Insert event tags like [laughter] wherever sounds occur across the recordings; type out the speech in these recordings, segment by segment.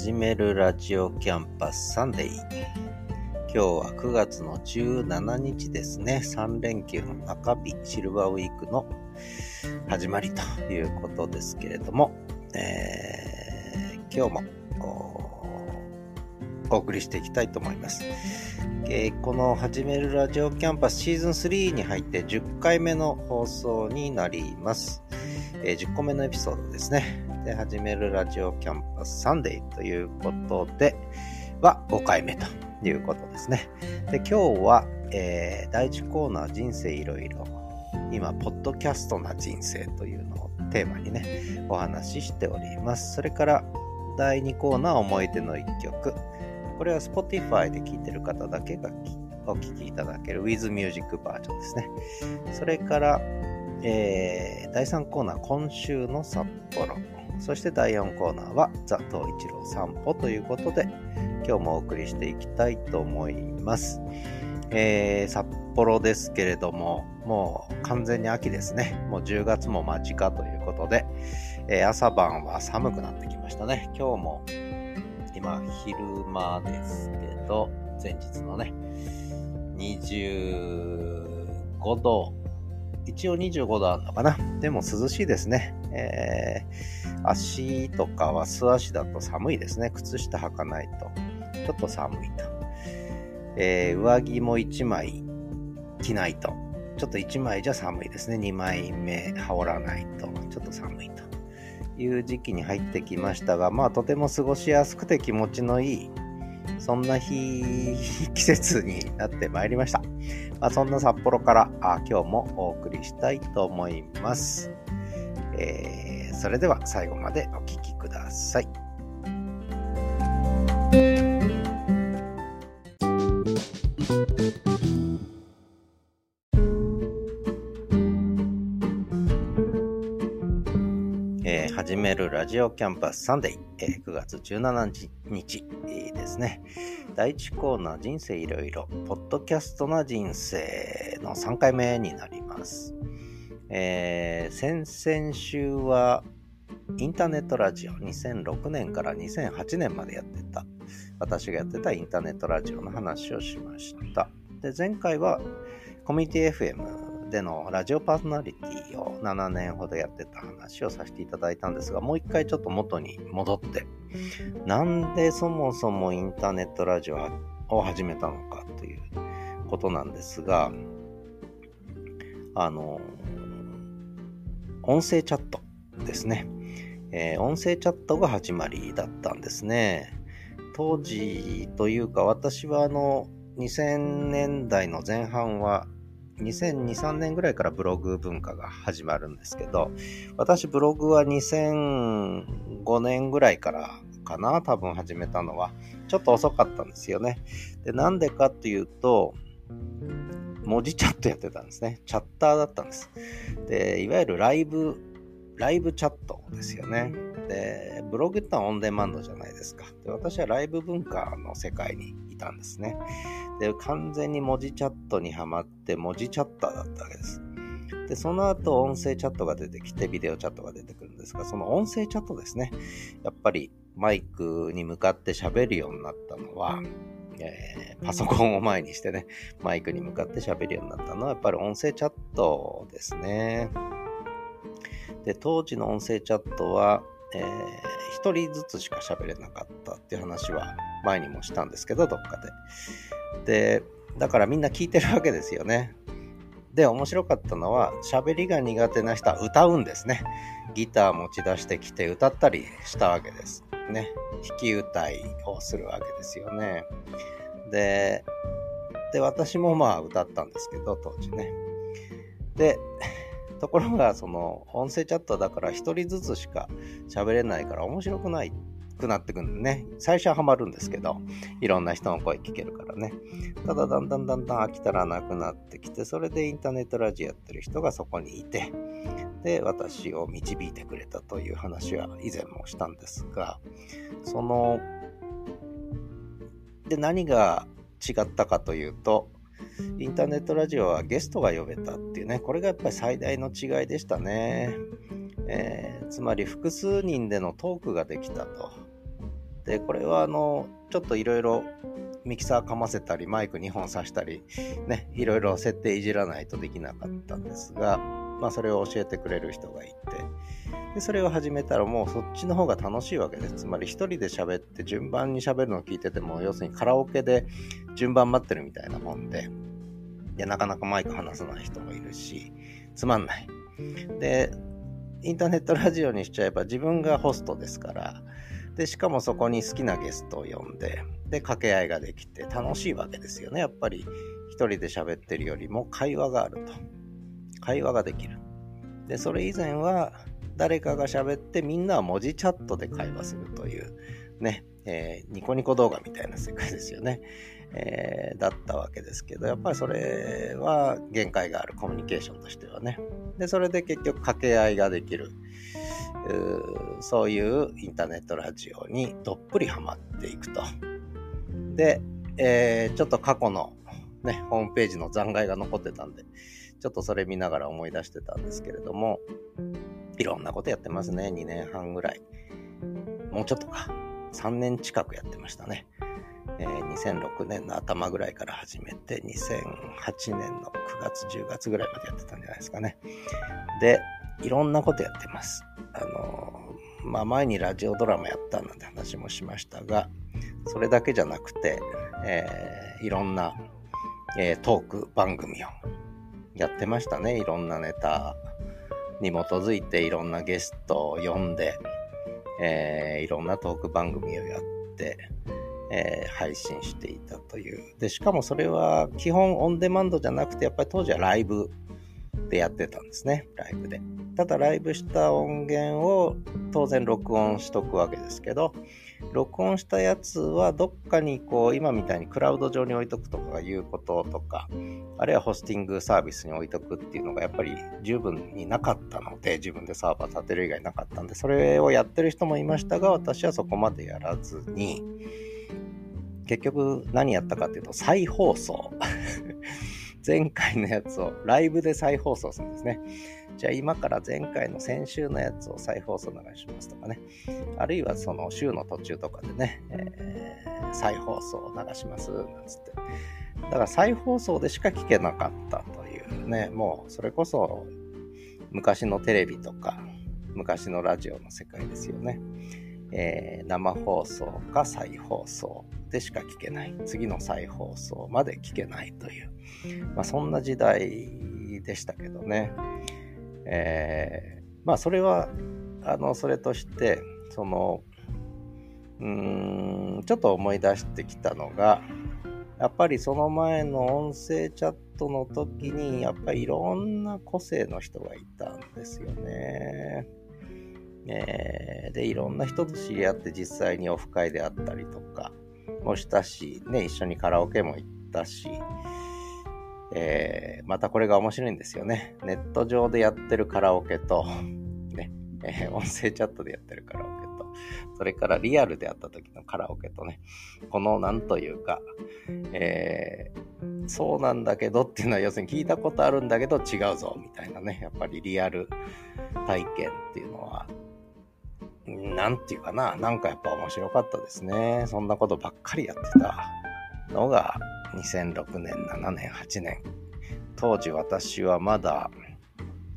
始めるラジオキャンパスサンデー。今日は9月の17日ですね。3連休の中日、シルバーウィークの始まりということですけれども、えー、今日もお送りしていきたいと思います。えー、この始めるラジオキャンパスシーズン3に入って10回目の放送になります。えー、10個目のエピソードですね。で、始めるラジオキャンパスサンデーということで、は5回目ということですね。で、今日は、えー、第1コーナー人生いろいろ、今、ポッドキャストな人生というのをテーマにね、お話ししております。それから、第2コーナー思い出の1曲。これは Spotify で聴いてる方だけがお聴きいただける With Music バージョンですね。それから、えー、第3コーナー、今週の札幌。そして第4コーナーは、ザ・東一郎散歩ということで、今日もお送りしていきたいと思います。えー、札幌ですけれども、もう完全に秋ですね。もう10月も間近ということで、えー、朝晩は寒くなってきましたね。今日も、今、昼間ですけど、前日のね、25度一応25度あるのかな。でも涼しいですね。えー、足とかは素足だと寒いですね。靴下履かないと。ちょっと寒いと。えー、上着も1枚着ないと。ちょっと1枚じゃ寒いですね。2枚目羽織らないと。ちょっと寒いという時期に入ってきましたが、まあとても過ごしやすくて気持ちのいいそんな日、[laughs] 季節になってまいりました。まあ、そんな札幌からあ今日もお送りしたいと思います。えー、それでは最後までお聴きください。始めるラジオキャンパスサンデー、えー、9月17日、ですね。第1コーナー人生いろいろ、ポッドキャストな人生の3回目になります。えー、先々週はインターネットラジオ2006年から2008年までやってた私がやってたインターネットラジオの話をしました。で前回はコミュニティ FM でのラジオパーソナリティを7年ほどやってた話をさせていただいたんですが、もう一回ちょっと元に戻って、なんでそもそもインターネットラジオを始めたのかということなんですが、あの、音声チャットですね。えー、音声チャットが始まりだったんですね。当時というか私はあの2000年代の前半は2002、3年ぐらいからブログ文化が始まるんですけど、私ブログは2005年ぐらいからかな、多分始めたのは。ちょっと遅かったんですよね。で、なんでかっていうと、文字チャットやってたんですね。チャッターだったんです。で、いわゆるライブ、ライブチャットですよね。で、ブログってのはオンデマンドじゃないですか。で、私はライブ文化の世界にいたんですね。で、完全に文字チャットにはまって、文字チャッターだったわけです。で、その後、音声チャットが出てきて、ビデオチャットが出てくるんですが、その音声チャットですね。やっぱり、マイクに向かって喋るようになったのは、えー、パソコンを前にしてね、マイクに向かって喋るようになったのは、やっぱり音声チャットですね。で、当時の音声チャットは、えー、一人ずつしか喋れなかったっていう話は前にもしたんですけど、どっかで。で、だからみんな聞いてるわけですよね。で、面白かったのは、喋りが苦手な人は歌うんですね。ギター持ち出してきて歌ったりしたわけです。ね。弾き歌いをするわけですよね。で、で、私もまあ歌ったんですけど、当時ね。で、ところが、その、音声チャットだから1人ずつしか喋れないから面白くないくなってくるんでね。最初はハマるんですけど、いろんな人の声聞けるからね。ただ、だんだんだんだん飽きたらなくなってきて、それでインターネットラジオやってる人がそこにいて、で、私を導いてくれたという話は以前もしたんですが、その、で、何が違ったかというと、インターネットラジオはゲストが呼べたっていうね、これがやっぱり最大の違いでしたね。えー、つまり複数人でのトークができたとで、これはあの、ちょっといろいろミキサーかませたり、マイク2本挿したり、ね、いろいろ設定いじらないとできなかったんですが、まあそれを教えてくれる人がいて、で、それを始めたらもうそっちの方が楽しいわけです。つまり一人で喋って順番に喋るのを聞いてても、要するにカラオケで順番待ってるみたいなもんで、で、なかなかマイク離さない人もいるし、つまんない。で、インターネットラジオにしちゃえば自分がホストですから、で、しかもそこに好きなゲストを呼んで、で、掛け合いができて楽しいわけですよね。やっぱり一人で喋ってるよりも会話があると。会話ができる。で、それ以前は誰かが喋ってみんなは文字チャットで会話するというね、えー、ニコニコ動画みたいな世界ですよね。えー、だったわけですけど、やっぱりそれは限界があるコミュニケーションとしてはね。で、それで結局掛け合いができる。うそういうインターネットラジオにどっぷりハマっていくと。で、えー、ちょっと過去のね、ホームページの残骸が残ってたんで、ちょっとそれ見ながら思い出してたんですけれども、いろんなことやってますね。2年半ぐらい。もうちょっとか。3年近くやってましたね。えー、2006年の頭ぐらいから始めて、2008年の9月、10月ぐらいまでやってたんじゃないですかね。で、いろんなことやってます。あの、まあ、前にラジオドラマやったなんて話もしましたが、それだけじゃなくて、えー、いろんな、えー、トーク番組をやってましたね。いろんなネタに基づいていろんなゲストを呼んで、えー、いろんなトーク番組をやって、え、配信していたという。で、しかもそれは基本オンデマンドじゃなくて、やっぱり当時はライブでやってたんですね。ライブで。ただライブした音源を当然録音しとくわけですけど、録音したやつはどっかにこう今みたいにクラウド上に置いとくとかいうこととか、あるいはホスティングサービスに置いとくっていうのがやっぱり十分になかったので、自分でサーバー立てる以外なかったんで、それをやってる人もいましたが、私はそこまでやらずに、結局何やったかっていうと再放送。前回のやつをライブで再放送するんですね。じゃあ今から前回の先週のやつを再放送流しますとかね。あるいはその週の途中とかでね、えー、再放送を流しますなんつって。だから再放送でしか聞けなかったというね、もうそれこそ昔のテレビとか昔のラジオの世界ですよね。えー、生放送か再放送でしか聞けない。次の再放送まで聞けないという。まあそんな時代でしたけどね。えー、まあそれはあのそれとしてそのうーんちょっと思い出してきたのがやっぱりその前の音声チャットの時にやっぱりいろんな個性の人がいたんですよね。えー、でいろんな人と知り合って実際にオフ会であったりとかもしたし、ね、一緒にカラオケも行ったし、えー、またこれが面白いんですよね。ネット上でやってるカラオケと、[laughs] ね、えー、音声チャットでやってるカラオケと、それからリアルでやった時のカラオケとね、このなんというか、えー、そうなんだけどっていうのは要するに聞いたことあるんだけど違うぞみたいなね、やっぱりリアル体験っていうのは、なんていうかな、なんかやっぱ面白かったですね。そんなことばっかりやってたのが、2006年、7年、8年。当時私はまだ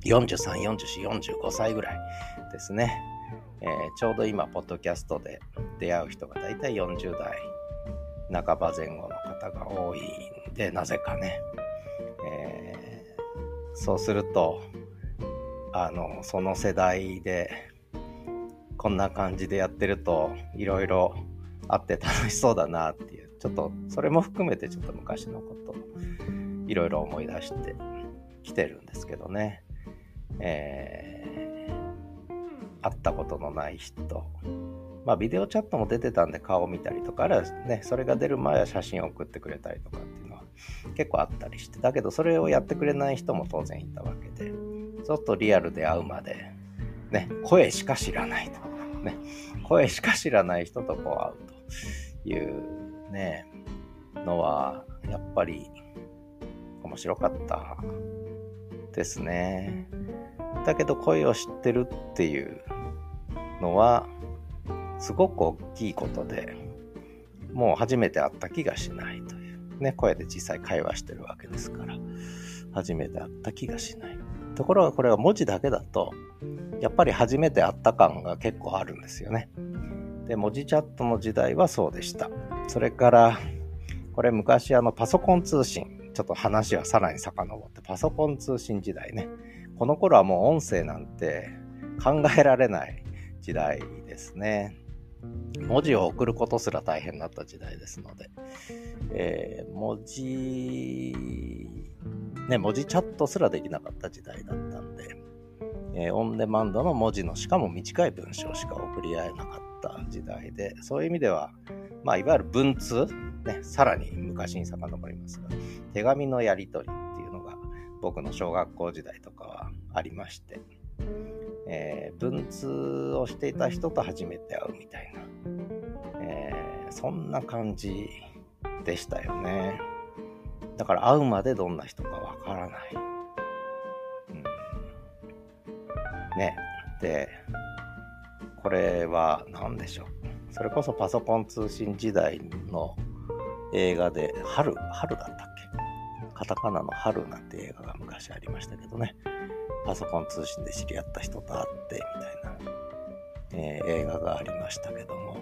43、44、45歳ぐらいですね。えー、ちょうど今、ポッドキャストで出会う人が大体40代半ば前後の方が多いんで、なぜかね。えー、そうすると、あの、その世代で、こんな感じでやってると、いろいろあって楽しそうだなっていうちょっとそれも含めてちょっと昔のこといろいろ思い出してきてるんですけどね。えー、会ったことのない人。まあビデオチャットも出てたんで顔を見たりとか、あるいはね、それが出る前は写真を送ってくれたりとかっていうのは結構あったりして、だけどそれをやってくれない人も当然いたわけで、ちょっとリアルで会うまで、ね、声しか知らないと。ね、声しか知らない人とこう会うというね、のは、やっぱり面白かったですね。だけど声を知ってるっていうのは、すごく大きいことで、もう初めて会った気がしないという。ね、声で実際会話してるわけですから、初めて会った気がしない。ところがこれは文字だけだと、やっぱり初めて会った感が結構あるんですよね。で、文字チャットの時代はそうでした。それから、これ昔あのパソコン通信、ちょっと話はさらに遡って、パソコン通信時代ね。この頃はもう音声なんて考えられない時代ですね。文字を送ることすら大変だった時代ですので、えー、文字、ね、文字チャットすらできなかった時代だったんで、えー、オンデマンドの文字のしかも短い文章しか送り合えなかった時代で、そういう意味では、まあ、いわゆる文通、ね、さらに昔に遡りますが、手紙のやり取りっていうのが僕の小学校時代とかはありまして、えー、文通をしていた人と初めて会うみたいな、えー、そんな感じでしたよね。だから会うまでどんな人かわからない。うん、ね。で、これは何でしょう。それこそパソコン通信時代の映画で、春、春だったっカタカナの春なんて映画が昔ありましたけどね。パソコン通信で知り合った人と会ってみたいな、えー、映画がありましたけども。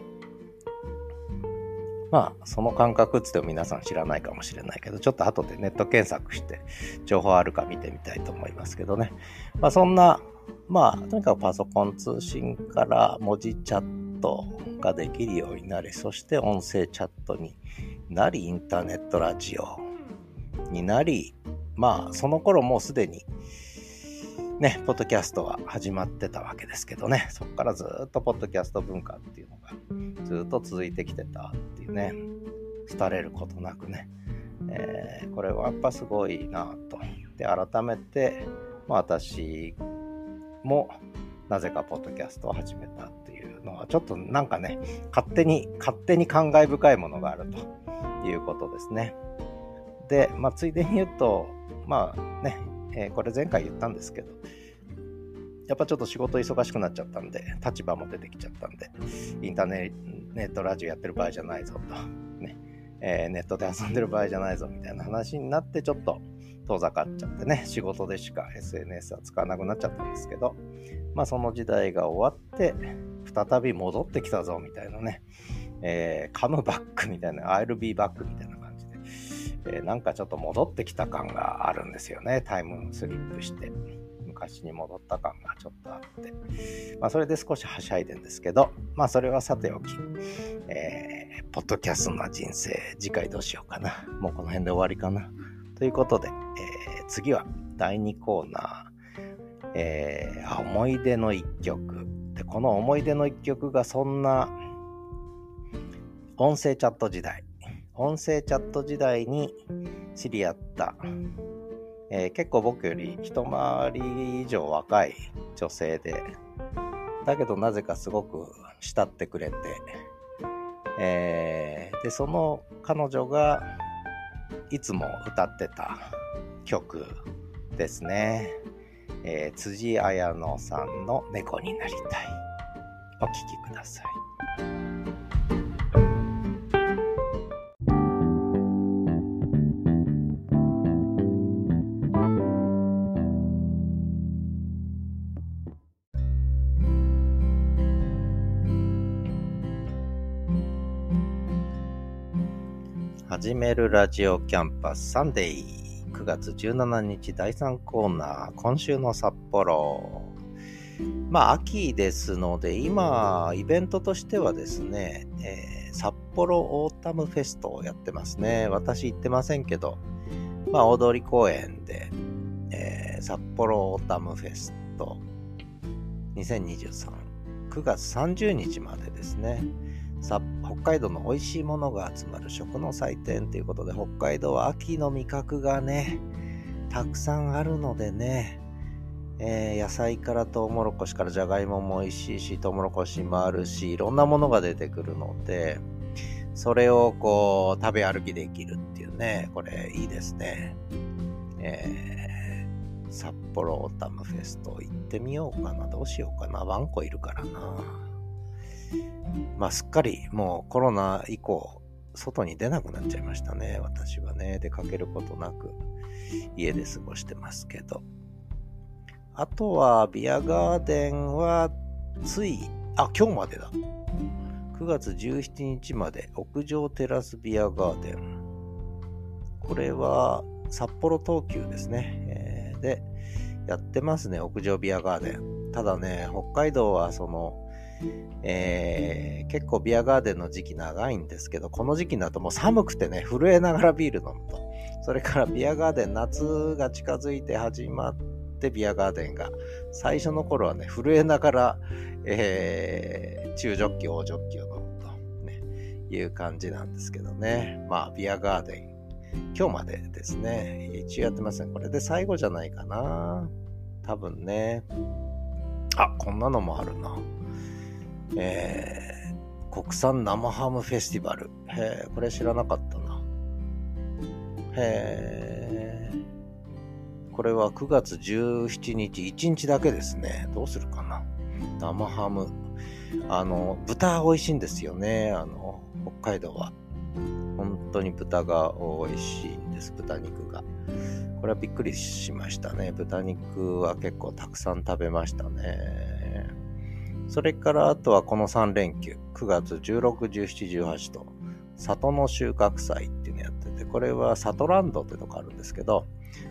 まあ、その感覚っつっても皆さん知らないかもしれないけど、ちょっと後でネット検索して情報あるか見てみたいと思いますけどね。まあ、そんな、まあ、とにかくパソコン通信から文字チャットができるようになり、そして音声チャットになり、インターネットラジオになり、まあ、その頃もうすでに、ね、ポッドキャストは始まってたわけですけどね、そこからずっとポッドキャスト文化っていうのがずっと続いてきてたっていうね、廃れることなくね、えー、これはやっぱすごいなと。で、改めて、まあ、私もなぜかポッドキャストを始めたっていうのは、ちょっとなんかね、勝手に、勝手に感慨深いものがあるということですね。で、まあ、ついでに言うと、まあね、えー、これ前回言ったんですけど、やっぱちょっと仕事忙しくなっちゃったんで、立場も出てきちゃったんで、インターネットラジオやってる場合じゃないぞと、ね、えー、ネットで遊んでる場合じゃないぞみたいな話になって、ちょっと遠ざかっちゃってね、仕事でしか SNS は使わなくなっちゃったんですけど、まあその時代が終わって、再び戻ってきたぞみたいなね、えー、カムバックみたいな、I'll be back みたいなえ、なんかちょっと戻ってきた感があるんですよね。タイムスリップして。昔に戻った感がちょっとあって。まあ、それで少しはしゃいでんですけど、まあ、それはさておき、えー、ポッドキャストな人生、次回どうしようかな。もうこの辺で終わりかな。ということで、えー、次は第2コーナー、えー、思い出の一曲。で、この思い出の一曲がそんな音声チャット時代、音声チャット時代に知り合った、えー、結構僕より一回り以上若い女性で、だけどなぜかすごく慕ってくれて、えー、で、その彼女がいつも歌ってた曲ですね。えー、辻彩乃さんの猫になりたい。お聴きください。始めるラジオキャンパスサンデー。9月17日第3コーナー今週の札幌。まあ秋ですので今イベントとしてはですね、えー、札幌オータムフェストをやってますね。私行ってませんけどまあ大通公園で、えー、札幌オータムフェスト。20239月30日までですね札北海道の美味しいものが集まる食の祭典ということで、北海道は秋の味覚がね、たくさんあるのでね、えー、野菜からトウモロコシからじゃがいもも美味しいし、トウモロコシもあるし、いろんなものが出てくるので、それをこう、食べ歩きできるっていうね、これいいですね。えー、札幌オータムフェスト行ってみようかな。どうしようかな。ワンコいるからな。まあすっかりもうコロナ以降、外に出なくなっちゃいましたね。私はね、出かけることなく家で過ごしてますけど。あとは、ビアガーデンは、つい、あ、今日までだ。9月17日まで屋上テラスビアガーデン。これは札幌東急ですね。えー、で、やってますね、屋上ビアガーデン。ただね、北海道はその、えー、結構ビアガーデンの時期長いんですけど、この時期になるともう寒くてね、震えながらビール飲むと。それからビアガーデン、夏が近づいて始まってビアガーデンが、最初の頃はね、震えながら、えー、中ジョッキ、大ジョッキを飲むと、ね、いう感じなんですけどね。まあ、ビアガーデン、今日までですね。一応やってますね。これで最後じゃないかな。多分ね。あ、こんなのもあるな。えー、国産生ハムフェスティバル。へえ、これ知らなかったな。へえ。これは9月17日、1日だけですね。どうするかな。生ハム。あの、豚美味しいんですよね。あの、北海道は。本当に豚が美味しいんです、豚肉が。これはびっくりしましたね。豚肉は結構たくさん食べましたね。それからあとはこの3連休、9月16、17、18と、里の収穫祭っていうのやってて、これは里ランドってとこあるんですけど、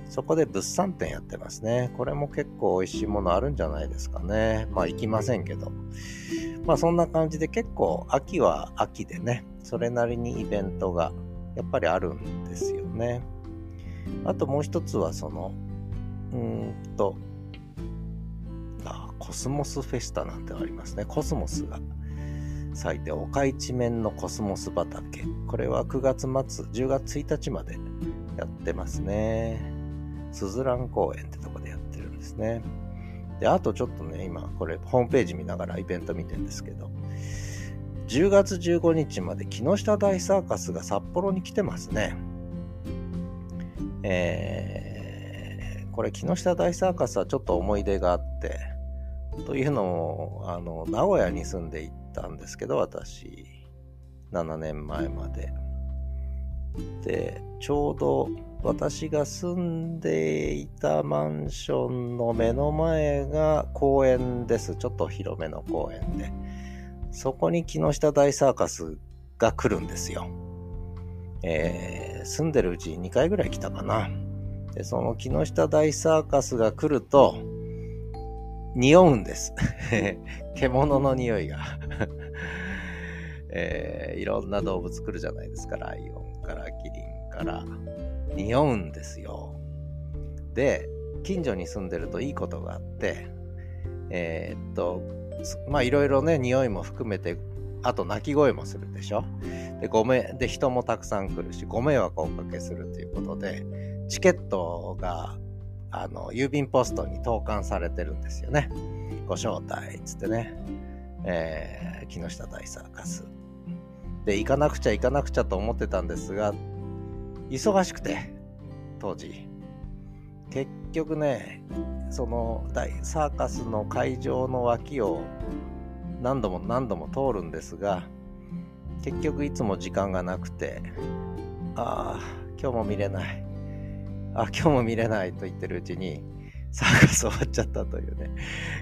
そこで物産展やってますね。これも結構美味しいものあるんじゃないですかね。まあ行きませんけど。まあそんな感じで結構秋は秋でね、それなりにイベントがやっぱりあるんですよね。あともう一つはその、うーんと、コスモスフェスタなんてありますね。コスモスが咲いて、丘一面のコスモス畑。これは9月末、10月1日までやってますね。すずらん公園ってとこでやってるんですね。で、あとちょっとね、今これホームページ見ながらイベント見てるんですけど、10月15日まで木下大サーカスが札幌に来てますね。えー、これ木下大サーカスはちょっと思い出があって、というのも、あの、名古屋に住んでいたんですけど、私、7年前まで。で、ちょうど私が住んでいたマンションの目の前が公園です。ちょっと広めの公園で。そこに木下大サーカスが来るんですよ。えー、住んでるうちに2回ぐらい来たかな。で、その木下大サーカスが来ると、匂うんです。[laughs] 獣の匂いが [laughs] えー、いろんな動物来るじゃないですか。ライオンからキリンから。匂うんですよ。で、近所に住んでるといいことがあって、えー、っと、まあいろいろね、匂いも含めて、あと鳴き声もするでしょ。で、ごめん、で、人もたくさん来るし、ご迷惑をおかけするということで、チケットが、あの、郵便ポストに投函されてるんですよね。ご招待、つってね。えー、木下大サーカス。で、行かなくちゃ行かなくちゃと思ってたんですが、忙しくて、当時。結局ね、その大サーカスの会場の脇を何度も何度も通るんですが、結局いつも時間がなくて、ああ、今日も見れない。あ今日も見れないと言ってるうちに、サーカス終わっちゃったというね。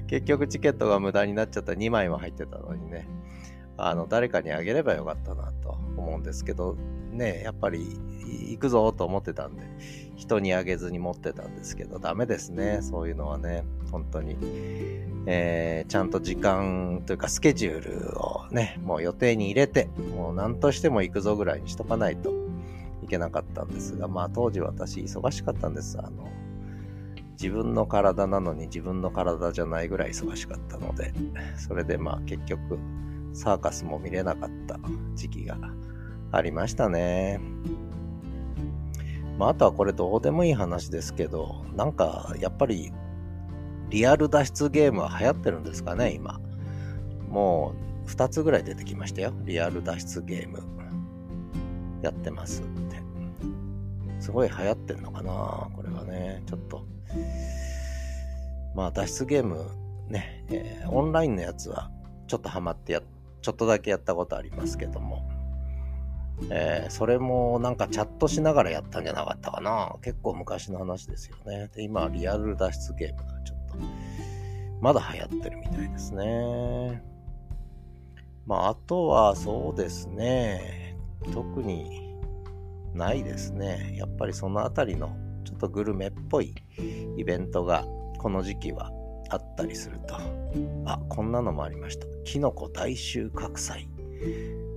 結局チケットが無駄になっちゃった2枚も入ってたのにね。あの、誰かにあげればよかったなと思うんですけど、ね、やっぱり行くぞと思ってたんで、人にあげずに持ってたんですけど、ダメですね。そういうのはね、本当に。えー、ちゃんと時間というかスケジュールをね、もう予定に入れて、もう何としても行くぞぐらいにしとかないといけなかったんですが、まあ当時私忙しかったんです。あの、自分の体なのに自分の体じゃないぐらい忙しかったので、それでまあ結局、サーカスも見れなかった時期がありましたね。まあ、あとはこれどうでもいい話ですけど、なんかやっぱりリアル脱出ゲームは流行ってるんですかね、今。もう2つぐらい出てきましたよ。リアル脱出ゲーム。やってます。すごい流行ってんのかなこれはね。ちょっと。まあ脱出ゲームね、えー、オンラインのやつはちょっとハマってやちょっとだけやったことありますけども、えー、それもなんかチャットしながらやったんじゃなかったかな。結構昔の話ですよね。で、今、リアル脱出ゲームがちょっと、まだ流行ってるみたいですね。まあ、あとはそうですね。特にないですね。やっぱりそのあたりのちょっとグルメっぽいイベントがこの時期はあったりすると。あ、こんなのもありました。キノコ大収穫祭。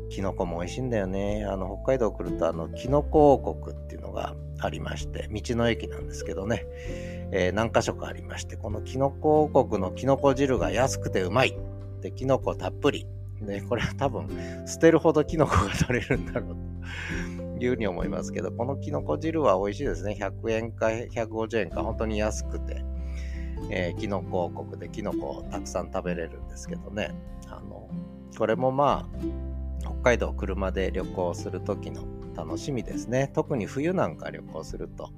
キノコも美味しいんだよね。あの、北海道来ると、あの、キノコ王国っていうのがありまして、道の駅なんですけどね、えー、何箇所かありまして、このキノコ王国のキノコ汁が安くてうまい。で、キノコたっぷり。で、これは多分、捨てるほどキノコが取れるんだろういうふうに思いますけど、このキノコ汁は美味しいですね。100円か150円か、本当に安くて、えー、キノコ王国でキノコをたくさん食べれるんですけどね。あの、これもまあ、北海道車で旅行する時の楽しみですね。特に冬なんか旅行すると、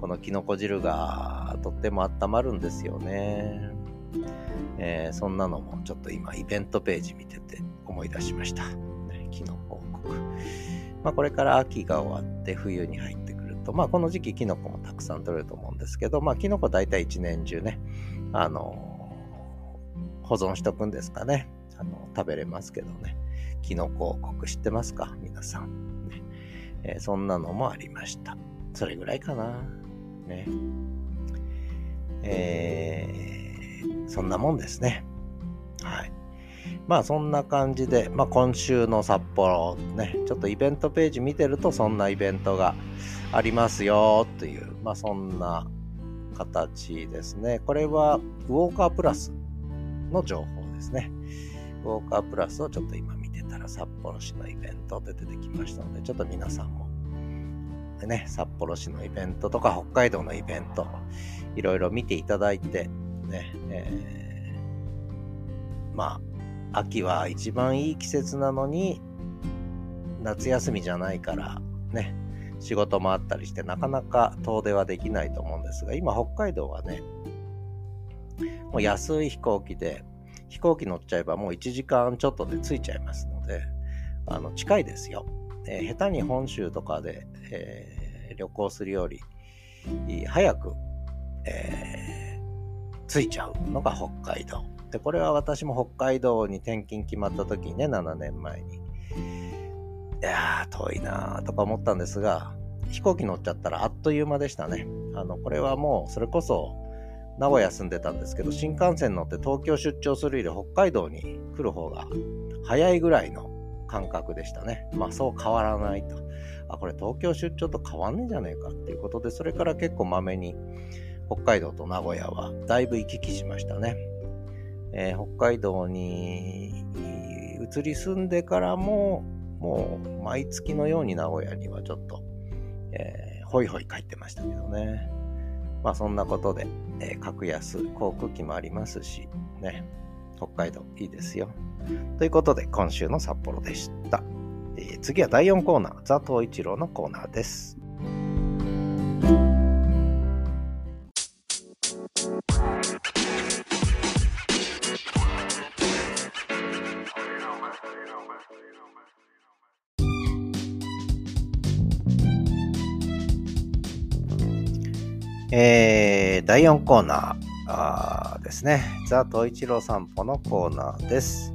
このきのこ汁がとっても温まるんですよね。えー、そんなのもちょっと今イベントページ見てて思い出しました。きのこ王国。まあこれから秋が終わって冬に入ってくると、まあこの時期きのこもたくさん取れると思うんですけど、まあきのこ大体一年中ね、あの保存しとくんですかね。あの食べれますけどね。キノコ王国知ってますか？皆さん、ねえー、そんなのもありました。それぐらいかな。ね。えー、そんなもんですね。はい。まあそんな感じで、まあ今週の札幌ね、ちょっとイベントページ見てるとそんなイベントがありますよという、まあそんな形ですね。これはウォーカープラスの情報ですね。ウォーカープラスをちょっと今見てたら札幌市のイベントって出てきましたので、ちょっと皆さんもで、ね、札幌市のイベントとか北海道のイベント、いろいろ見ていただいて、ね、えー、まあ、秋は一番いい季節なのに、夏休みじゃないから、ね、仕事もあったりして、なかなか遠出はできないと思うんですが、今北海道はね、もう安い飛行機で、飛行機乗っちゃえばもう1時間ちょっとで着いちゃいますので、あの、近いですよ。えー、下手に本州とかで、えー、旅行するより、早く、えー、着いちゃうのが北海道。で、これは私も北海道に転勤決まった時にね、7年前に。いやー、遠いなーとか思ったんですが、飛行機乗っちゃったらあっという間でしたね。あの、これはもう、それこそ、名古屋住んでたんですけど、新幹線乗って東京出張するより北海道に来る方が早いぐらいの感覚でしたね。まあそう変わらないと。あ、これ東京出張と変わんねえじゃねえかっていうことで、それから結構まめに北海道と名古屋はだいぶ行き来しましたね。えー、北海道に移り住んでからも、もう毎月のように名古屋にはちょっと、えー、ホイホイ帰ってましたけどね。まあそんなことで、えー、格安航空機もありますし、ね、北海道いいですよ。ということで今週の札幌でした。えー、次は第4コーナー、ザ・東一郎のコーナーです。第4コーナーですね。ザ・トイチロ散歩のコーナーです。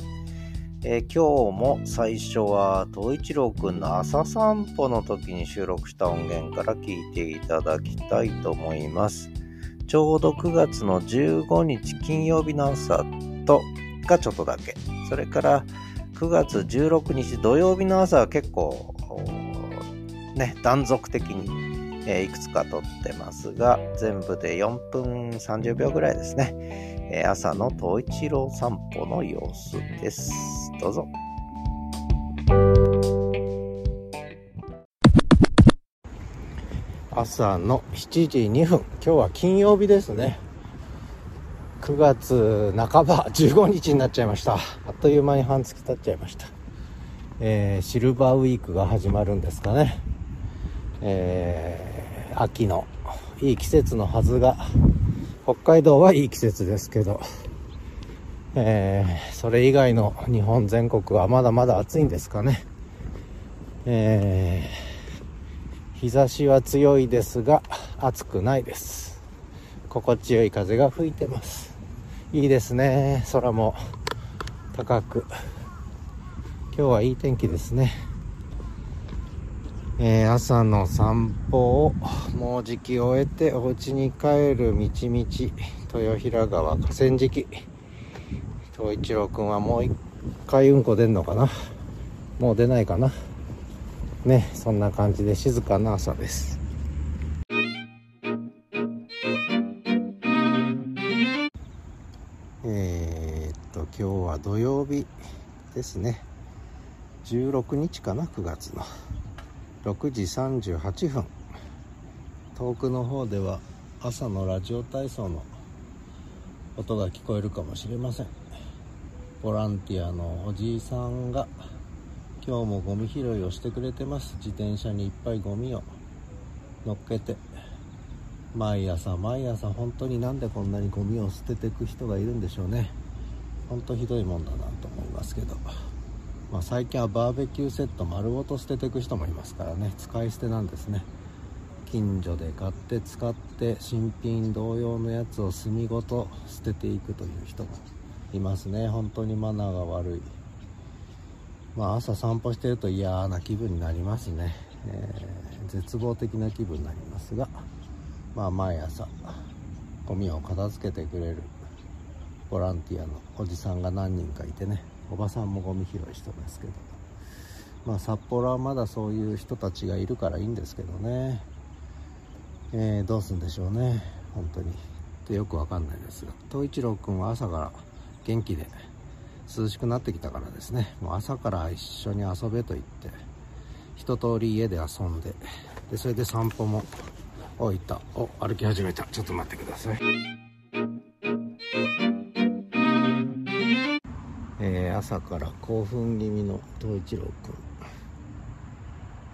えー、今日も最初は東一郎くんの朝散歩の時に収録した音源から聞いていただきたいと思います。ちょうど9月の15日金曜日の朝とがちょっとだけ。それから9月16日土曜日の朝は結構ね、断続的にえー、いくつか撮ってますが、全部で4分30秒ぐらいですね。えー、朝の東一郎散歩の様子です。どうぞ。朝の7時2分。今日は金曜日ですね。9月半ば、15日になっちゃいました。あっという間に半月経っちゃいました。えー、シルバーウィークが始まるんですかね。えー秋のいい季節のはずが、北海道はいい季節ですけど、えー、それ以外の日本全国はまだまだ暑いんですかね。えー、日差しは強いですが、暑くないです。心地よい風が吹いてます。いいですね。空も高く。今日はいい天気ですね。えー、朝の散歩をもうじき終えてお家に帰る道々豊平川河川敷。東一郎くんはもう一回うんこ出んのかな？もう出ないかな？ねそんな感じで静かな朝です。えー、っと今日は土曜日ですね。16日かな？9月の。6時38分。遠くの方では朝のラジオ体操の音が聞こえるかもしれません。ボランティアのおじいさんが今日もゴミ拾いをしてくれてます。自転車にいっぱいゴミを。乗っけて。毎朝毎朝本当になんでこんなにゴミを捨てていく人がいるんでしょうね。本当ひどいもんだなと思いますけど。まあ、最近はバーベキューセット丸ごと捨てていく人もいますからね。使い捨てなんですね。近所で買って使って新品同様のやつを炭ごと捨てていくという人もいますね。本当にマナーが悪い。まあ朝散歩してると嫌な気分になりますね、えー、絶望的な気分になりますがまあ毎朝ゴミを片付けてくれるボランティアのおじさんが何人かいてね。おばさんもゴミ拾いしてますけど。まあ札幌はまだそういう人たちがいるからいいんですけどね。えー、どうするんでしょうね。本当に。ってよくわかんないですが東一郎君は朝から元気で涼しくなってきたからですね。もう朝から一緒に遊べと言って。一通り家で遊んで。でそれで散歩も。置いた。お歩き始めた。ちょっと待ってください。朝から興奮気味の東一郎くん、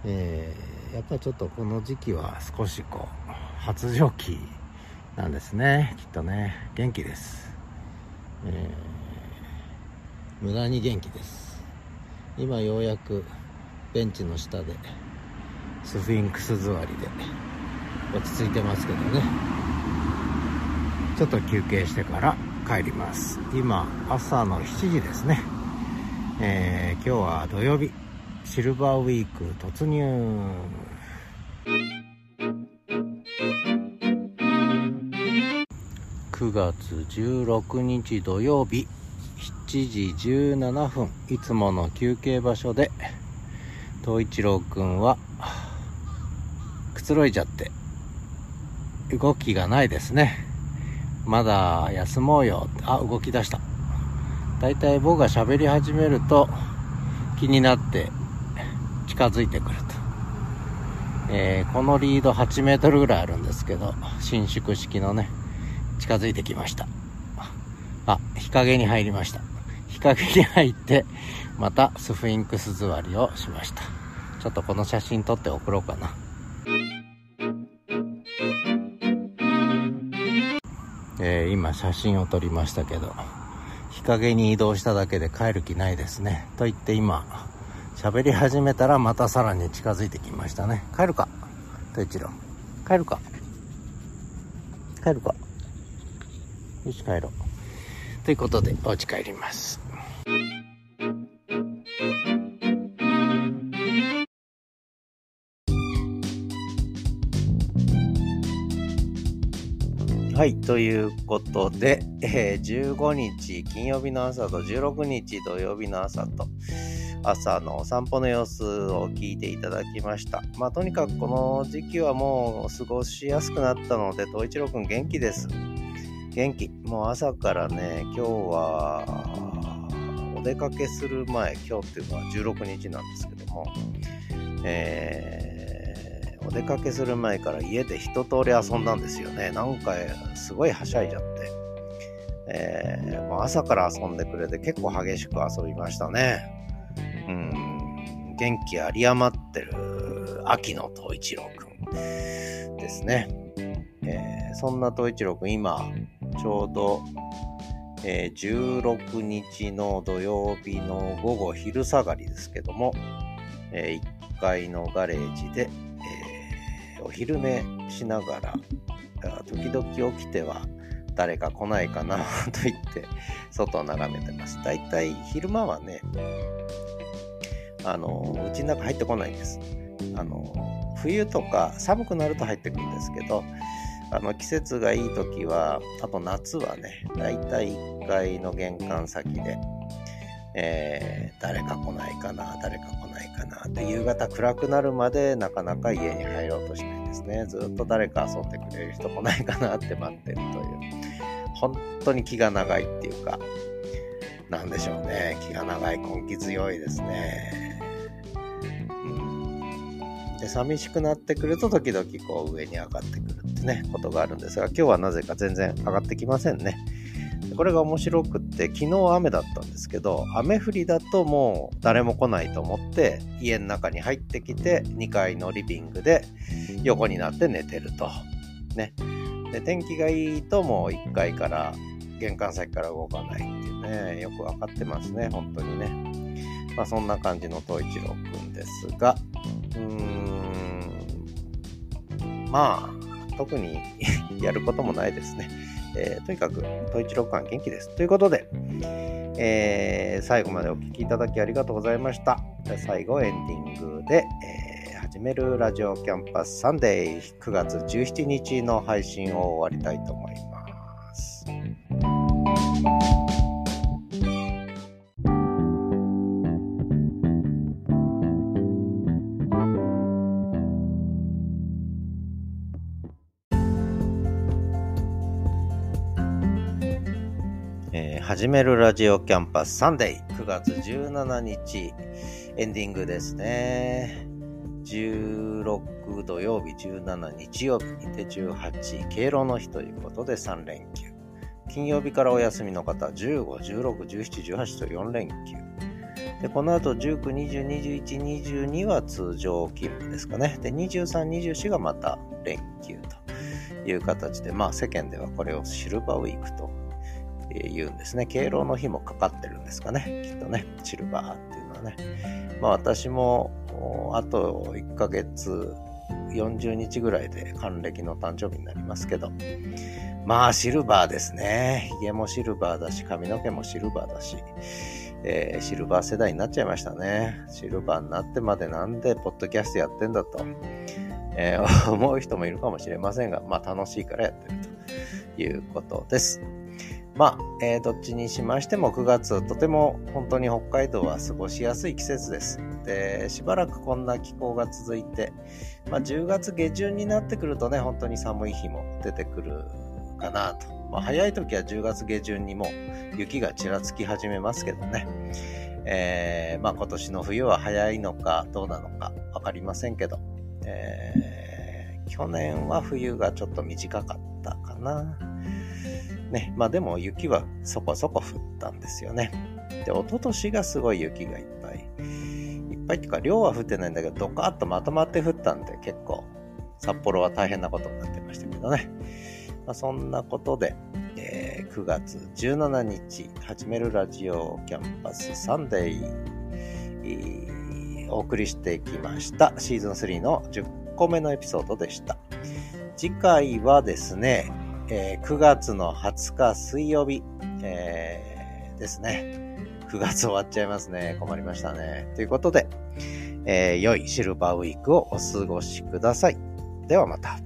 えー、やっぱちょっとこの時期は少しこう発情期なんですね。きっとね。元気です、えー、無駄に元気です。今ようやくベンチの下でスフィンクス座りで落ち着いてますけどね。ちょっと休憩してから帰ります。今朝の7時ですね、えー、今日は土曜日。シルバーウィーク突入。9月16日土曜日。7時17分。いつもの休憩場所で東一郎くんはくつろいじゃって動きがないですね。まだ休もうよ。あ、動き出した。だいたい僕が喋り始めると気になって近づいてくると。えー、このリード8メートルぐらいあるんですけど、伸縮式のね、近づいてきました。あ、日陰に入りました。日陰に入って、またスフィンクス座りをしました。ちょっとこの写真撮って送ろうかな。えー、今写真を撮りましたけど日陰に移動しただけで帰る気ないですね。と言って今喋り始めたらまたさらに近づいてきましたね。帰るか？と一郎。帰るか？帰るか？よし帰ろう。ということでお家帰ります。はい、ということで、えー、15日金曜日の朝と16日土曜日の朝と、朝のお散歩の様子を聞いていただきました。まあ、とにかくこの時期はもう過ごしやすくなったので、東一郎くん元気です。元気。もう朝からね、今日は、お出かけする前、今日っていうのは16日なんですけども、えーお出かけする前から家で一通り遊んだんですよね。なんかすごいはしゃいじゃって。えー、もう朝から遊んでくれて結構激しく遊びましたね。うん、元気あり余ってる秋の東一郎くんですね。えー、そんな東一郎くん今ちょうどえー、16日の土曜日の午後昼下がりですけども、えー、1階のガレージで、お昼寝しながら、時々起きては誰か来ないかな [laughs] と言って外を眺めてます。だいたい昼間はね、あの、うちの中入ってこないんです。あの、冬とか寒くなると入ってくるんですけど、あの季節がいい時は、あと夏はね、だいたい1階の玄関先で、えー、誰か来ないかな、誰か来ないかなって夕方暗くなるまでなかなか家に入ろうとしないですね。ずっと誰か遊んでくれる人来ないかなって待ってるという。本当に気が長いっていうか、なんでしょうね。気が長い、根気強いですね。うん、で、寂しくなってくると時々こう上に上がってくるってね、ことがあるんですが、今日はなぜか全然上がってきませんね。これが面白くって昨日雨だったんですけど雨降りだともう誰も来ないと思って家の中に入ってきて2階のリビングで横になって寝てると。ね。で天気がいいともう1階から玄関先から動かないっていうねよく分かってますね本当にね。まあそんな感じの東一郎くんですがうーんまあ特に [laughs] やることもないですね。えー、とにかく、統一郎館元気です。ということで、えー、最後までお聴きいただきありがとうございました。最後、エンディングで、えー、始めるラジオキャンパスサンデー9月17日の配信を終わりたいと思います。始めるラジオキャンパスサンデー9月17日エンディングですね。16土曜日、17日曜日で18敬老の日ということで3連休。金曜日からお休みの方15、16、17、18と4連休。で、この後19、20、21、22は通常勤務ですかね。で、23、24がまた連休という形で、まあ世間ではこれをシルバーウィークと言うんですね。敬老の日もかかってるんですかね。きっとね。シルバーっていうのはね。まあ私も、あと1ヶ月、40日ぐらいで還暦の誕生日になりますけど、まあシルバーですね。髭もシルバーだし、髪の毛もシルバーだし、えー、シルバー世代になっちゃいましたね。シルバーになってまでなんでポッドキャストやってんだと、えー、[laughs] 思う人もいるかもしれませんが、まあ楽しいからやってるということです。まあ、えー、どっちにしましても9月、とても本当に北海道は過ごしやすい季節です。で、しばらくこんな気候が続いて、まあ、10月下旬になってくるとね、本当に寒い日も出てくるかなと。まあ、早い時は10月下旬にも雪がちらつき始めますけどね。えー、まあ今年の冬は早いのかどうなのかわかりませんけど、えー、去年は冬がちょっと短かったかな。ね、まあでも雪はそこそこ降ったんですよね。で、一昨年がすごい雪がいっぱい。いっぱいっていうか量は降ってないんだけど、ドカッとまとまって降ったんで結構札幌は大変なことになってましたけどね。まあ、そんなことで、えー、9月17日始めるラジオキャンパスサンデー、お送りしてきましたシーズン3の10個目のエピソードでした。次回はですね、えー、9月の20日水曜日、えー、ですね。9月終わっちゃいますね。困りましたね。ということで、えー、良いシルバーウィークをお過ごしください。ではまた。